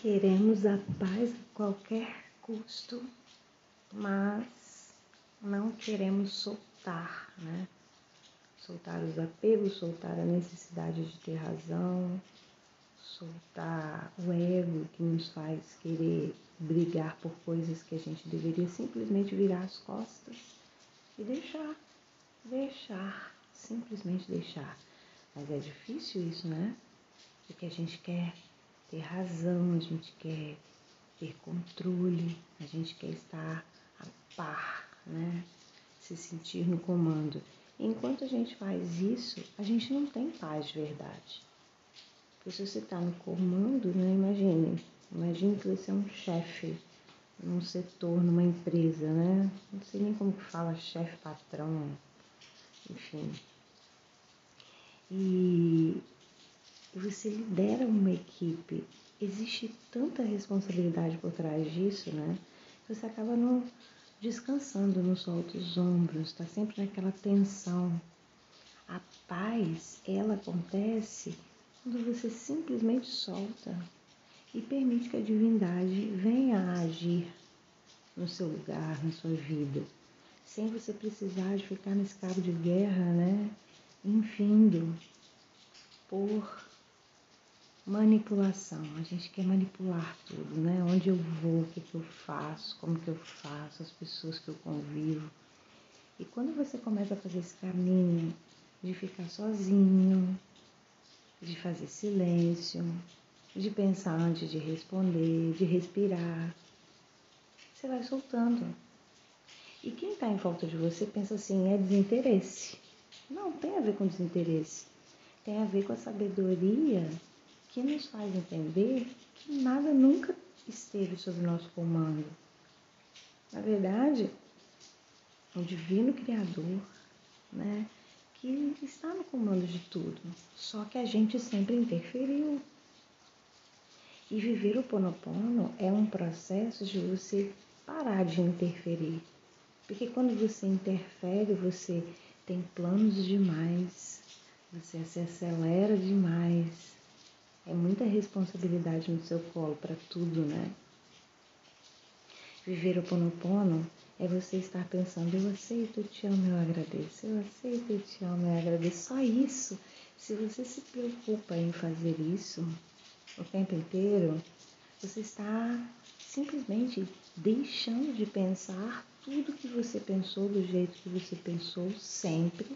queremos a paz a qualquer custo, mas não queremos soltar, né? Soltar os apegos, soltar a necessidade de ter razão, soltar o ego que nos faz querer brigar por coisas que a gente deveria simplesmente virar as costas e deixar, deixar, simplesmente deixar. Mas é difícil isso, né? Porque a gente quer ter razão, a gente quer ter controle, a gente quer estar a par, né? Se sentir no comando. enquanto a gente faz isso, a gente não tem paz de verdade. Porque se você está no comando, né? Imagine, imagine que você é um chefe num setor, numa empresa, né? Não sei nem como que fala chefe, patrão, enfim. E você lidera uma equipe, existe tanta responsabilidade por trás disso, né? Você acaba não descansando, não solta os ombros, está sempre naquela tensão. A paz, ela acontece quando você simplesmente solta e permite que a divindade venha a agir no seu lugar, na sua vida, sem você precisar de ficar nesse cabo de guerra, né? Infindo por manipulação. A gente quer manipular tudo, né? Onde eu vou, o que, que eu faço, como que eu faço, as pessoas que eu convivo. E quando você começa a fazer esse caminho de ficar sozinho, de fazer silêncio, de pensar antes de responder, de respirar, você vai soltando. E quem está em volta de você pensa assim, é desinteresse. Não, tem a ver com desinteresse. Tem a ver com a sabedoria que nos faz entender que nada nunca esteve sob nosso comando. Na verdade, o divino Criador, né, que está no comando de tudo, só que a gente sempre interferiu. E viver o Ponopono é um processo de você parar de interferir. Porque quando você interfere, você tem planos demais, você se acelera demais, é muita responsabilidade no seu colo para tudo, né? Viver o Ponopono é você estar pensando, eu aceito, eu te amo, eu agradeço, eu aceito, eu te amo, eu agradeço. Só isso. Se você se preocupa em fazer isso o tempo inteiro, você está simplesmente deixando de pensar tudo que você pensou do jeito que você pensou sempre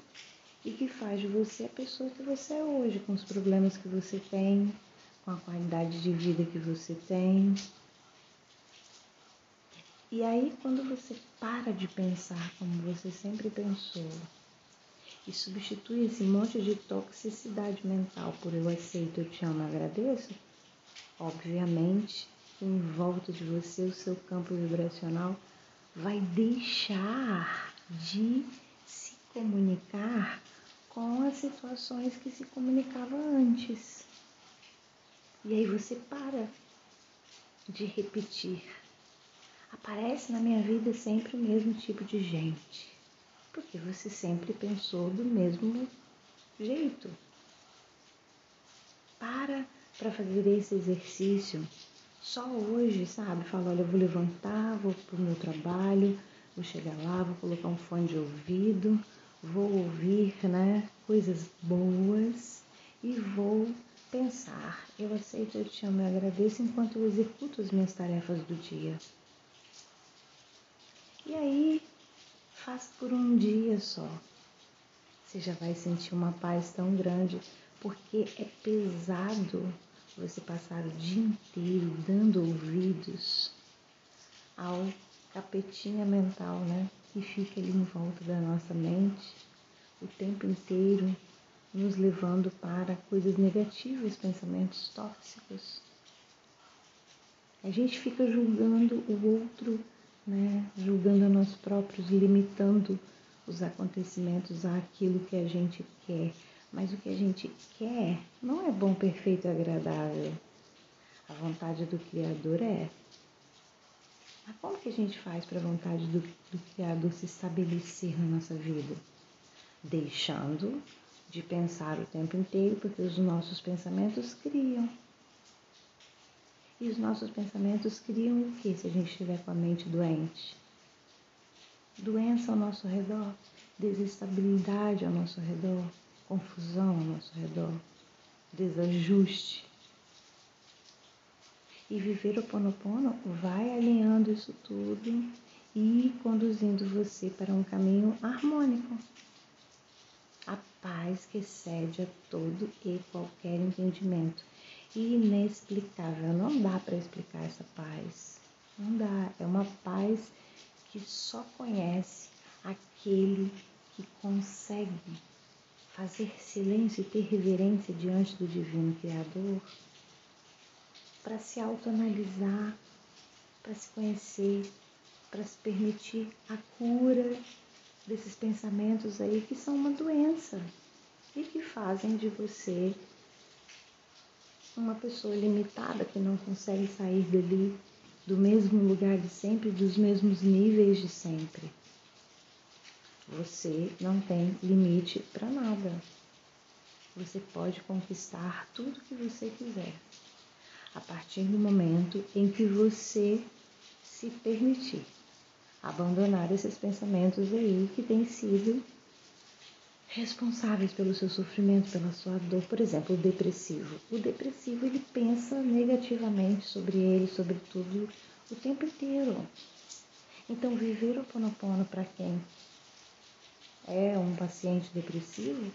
e que faz de você a pessoa que você é hoje, com os problemas que você tem, com a qualidade de vida que você tem. E aí, quando você para de pensar como você sempre pensou e substitui esse monte de toxicidade mental por eu aceito, eu te amo, agradeço, obviamente, em volta de você, o seu campo vibracional vai deixar de se comunicar com as situações que se comunicava antes. E aí você para de repetir. Aparece na minha vida sempre o mesmo tipo de gente, porque você sempre pensou do mesmo jeito. Para para fazer esse exercício só hoje, sabe? Fala, olha, eu vou levantar, vou pro meu trabalho, vou chegar lá, vou colocar um fone de ouvido, vou ouvir, né, coisas boas e vou pensar. Eu aceito, eu te amo e agradeço enquanto eu executo as minhas tarefas do dia. E aí, faz por um dia só. Você já vai sentir uma paz tão grande, porque é pesado você passar o dia inteiro dando ouvidos ao capetinha mental, né? Que fica ali em volta da nossa mente o tempo inteiro, nos levando para coisas negativas, pensamentos tóxicos. A gente fica julgando o outro, né? Julgando a nós próprios, limitando os acontecimentos àquilo que a gente quer mas o que a gente quer não é bom, perfeito agradável. A vontade do Criador é. Mas como que a gente faz para a vontade do, do Criador se estabelecer na nossa vida? Deixando de pensar o tempo inteiro, porque os nossos pensamentos criam. E os nossos pensamentos criam o que se a gente estiver com a mente doente? Doença ao nosso redor, desestabilidade ao nosso redor, confusão ao nosso redor, desajuste. E viver o Ponopono vai alinhando isso tudo e conduzindo você para um caminho harmônico. A paz que excede a todo e qualquer entendimento. Inexplicável, não dá para explicar essa paz. Não dá, é uma paz que só conhece aquele que consegue fazer silêncio e ter reverência diante do Divino Criador para se autoanalisar, para se conhecer, para se permitir a cura desses pensamentos aí que são uma doença e que fazem de você uma pessoa limitada que não consegue sair dali do mesmo lugar de sempre, dos mesmos níveis de sempre. Você não tem limite para nada. Você pode conquistar tudo que você quiser. A partir do momento em que você se permitir abandonar esses pensamentos aí que têm sido responsáveis pelo seu sofrimento, pela sua dor. Por exemplo, o depressivo. O depressivo ele pensa negativamente sobre ele, sobre tudo, o tempo inteiro. Então, viver o Ponopono para quem é um paciente depressivo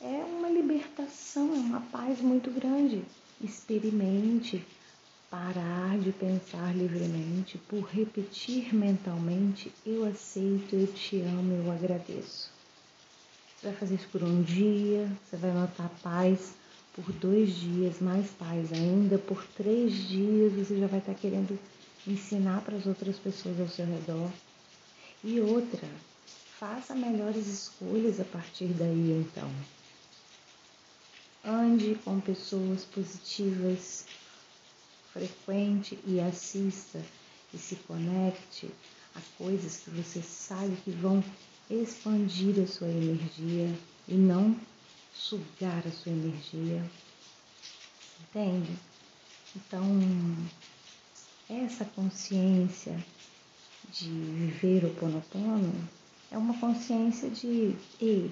é uma libertação, é uma paz muito grande. Experimente parar de pensar livremente, por repetir mentalmente: eu aceito, eu te amo, eu agradeço. Você vai fazer isso por um dia, você vai notar paz por dois dias, mais paz ainda, por três dias você já vai estar querendo ensinar para as outras pessoas ao seu redor. E outra, faça melhores escolhas a partir daí então. Ande com pessoas positivas, frequente e assista e se conecte a coisas que você sabe que vão expandir a sua energia e não sugar a sua energia. Entende? Então, essa consciência de viver o Ponopono é uma consciência de, ei,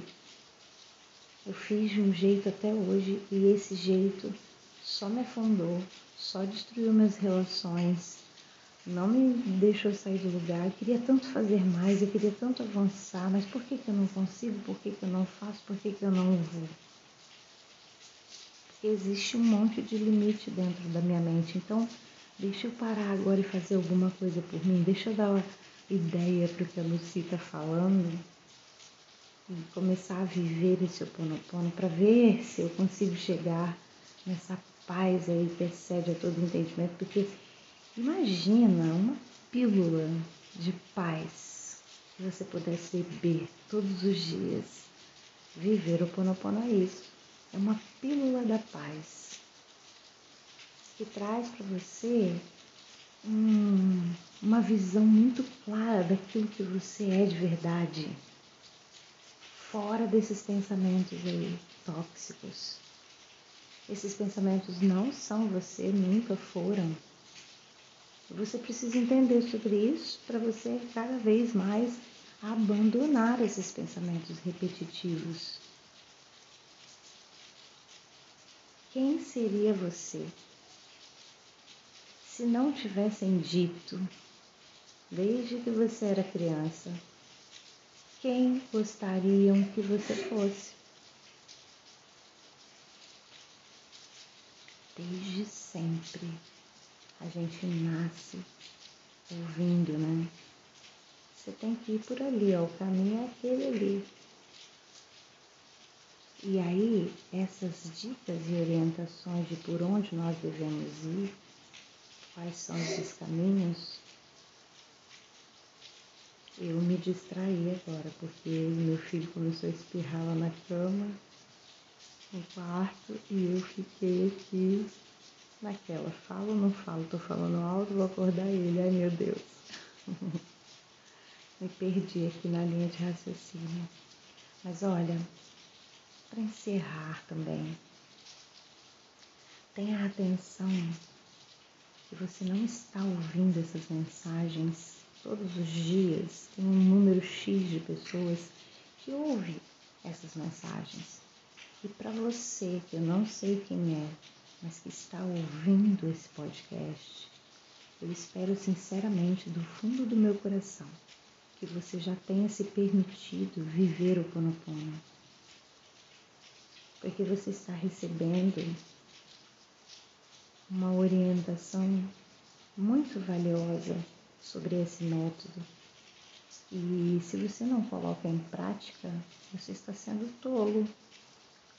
eu fiz de um jeito até hoje e esse jeito só me afundou, só destruiu minhas relações, não me deixou sair do lugar. Eu queria tanto fazer mais, eu queria tanto avançar, mas por que, que eu não consigo? Por que, que eu não faço? Por que, que eu não vou? Porque existe um monte de limite dentro da minha mente. Então, deixa eu parar agora e fazer alguma coisa por mim. Deixa eu dar uma ideia para o que a Lucy está falando começar a viver esse oponopono para ver se eu consigo chegar nessa paz aí que excede a todo entendimento, porque imagina uma pílula de paz que você pudesse beber todos os dias. Viver o Ponopono é isso. É uma pílula da paz que traz para você um, uma visão muito clara daquilo que você é de verdade, fora desses pensamentos aí tóxicos. Esses pensamentos não são você, nunca foram. Você precisa entender sobre isso para você cada vez mais abandonar esses pensamentos repetitivos. Quem seria você se não tivessem dito, desde que você era criança, quem gostariam que você fosse? desde sempre. A gente nasce ouvindo, né? Você tem que ir por ali, ó, o caminho é aquele ali. E aí, essas dicas e orientações de por onde nós devemos ir, quais são esses caminhos, eu me distraí agora, porque meu filho começou a espirrar lá na cama no quarto e eu fiquei aqui naquela, falo ou não falo, tô falando alto, vou acordar ele, ai meu Deus. Me perdi aqui na linha de raciocínio. Mas olha, para encerrar também, tenha atenção que você não está ouvindo essas mensagens todos os dias. Tem um número X de pessoas que ouve essas mensagens. E para você, que eu não sei quem é, mas que está ouvindo esse podcast, eu espero sinceramente do fundo do meu coração que você já tenha se permitido viver o Ponopono. Porque você está recebendo uma orientação muito valiosa sobre esse método. E se você não coloca em prática, você está sendo tolo.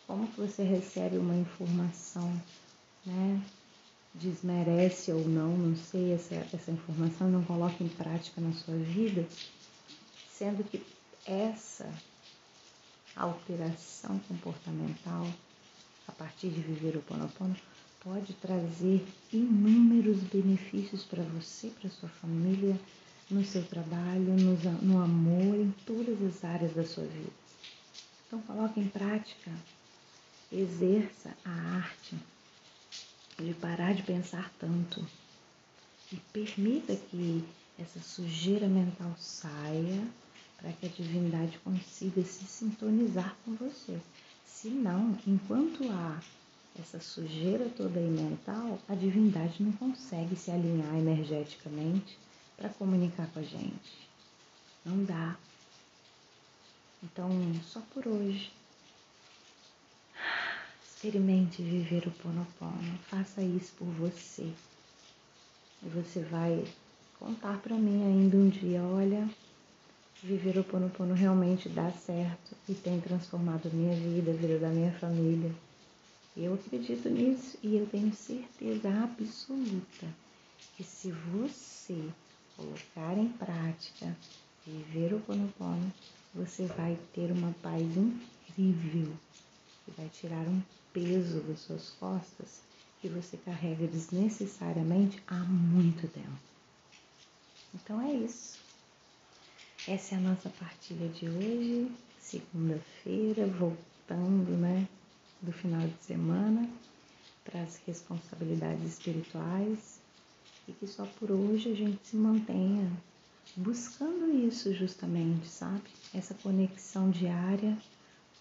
Como que você recebe uma informação, né? Desmerece ou não, não sei, essa, essa informação não coloca em prática na sua vida, sendo que essa alteração comportamental a partir de viver o Ponopono pode trazer inúmeros benefícios para você, para sua família, no seu trabalho, no, amor, em todas as áreas da sua vida. Então coloque em prática, exerça a arte de parar de pensar tanto e permita que essa sujeira mental saia para que a divindade consiga se sintonizar com você. Se não, enquanto há essa sujeira toda aí mental, a divindade não consegue se alinhar energeticamente para comunicar com a gente. Não dá. Então, só por hoje. Experimente viver o Ponopono. Faça isso por você. E você vai contar para mim ainda um dia, olha, viver o Ponopono realmente dá certo e tem transformado minha vida, a vida da minha família. Eu acredito nisso e eu tenho certeza absoluta que se você colocar em prática, viver o Ponopono, você vai ter uma paz incrível e vai tirar um peso das suas costas que você carrega desnecessariamente há muito tempo. Então é isso. Essa é a nossa partilha de hoje, segunda-feira, voltando, né? Do final de semana para as responsabilidades espirituais e que só por hoje a gente se mantenha buscando isso justamente, sabe? Essa conexão diária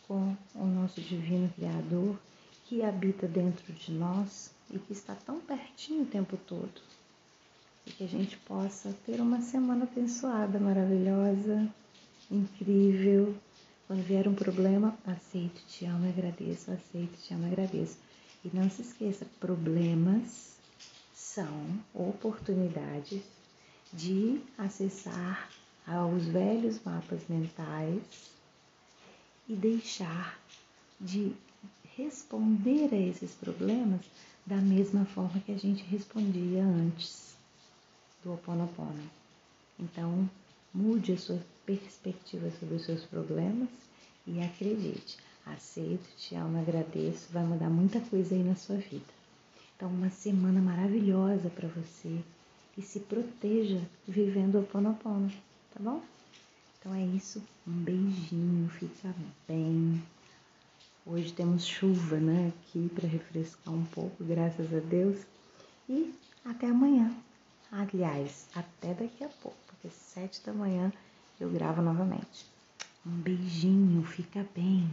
com o nosso divino Criador que habita dentro de nós e que está tão pertinho o tempo todo. E que a gente possa ter uma semana abençoada, maravilhosa, incrível, quando vier um problema, aceito, te amo e agradeço, aceito, te amo e agradeço. E não se esqueça, problemas são oportunidades de acessar aos velhos mapas mentais e deixar de responder a esses problemas da mesma forma que a gente respondia antes do Ho Oponopono. Então, mude a sua perspectiva sobre os seus problemas e acredite, aceito, te amo, agradeço, vai mudar muita coisa aí na sua vida. Então, uma semana maravilhosa para você e se proteja vivendo o Ponopono, tá bom? Então é isso, um beijinho, fica bem. Hoje temos chuva, né, aqui para refrescar um pouco, graças a Deus. E até amanhã. Aliás, até daqui a pouco, porque sete da manhã eu gravo novamente. Um beijinho, fica bem.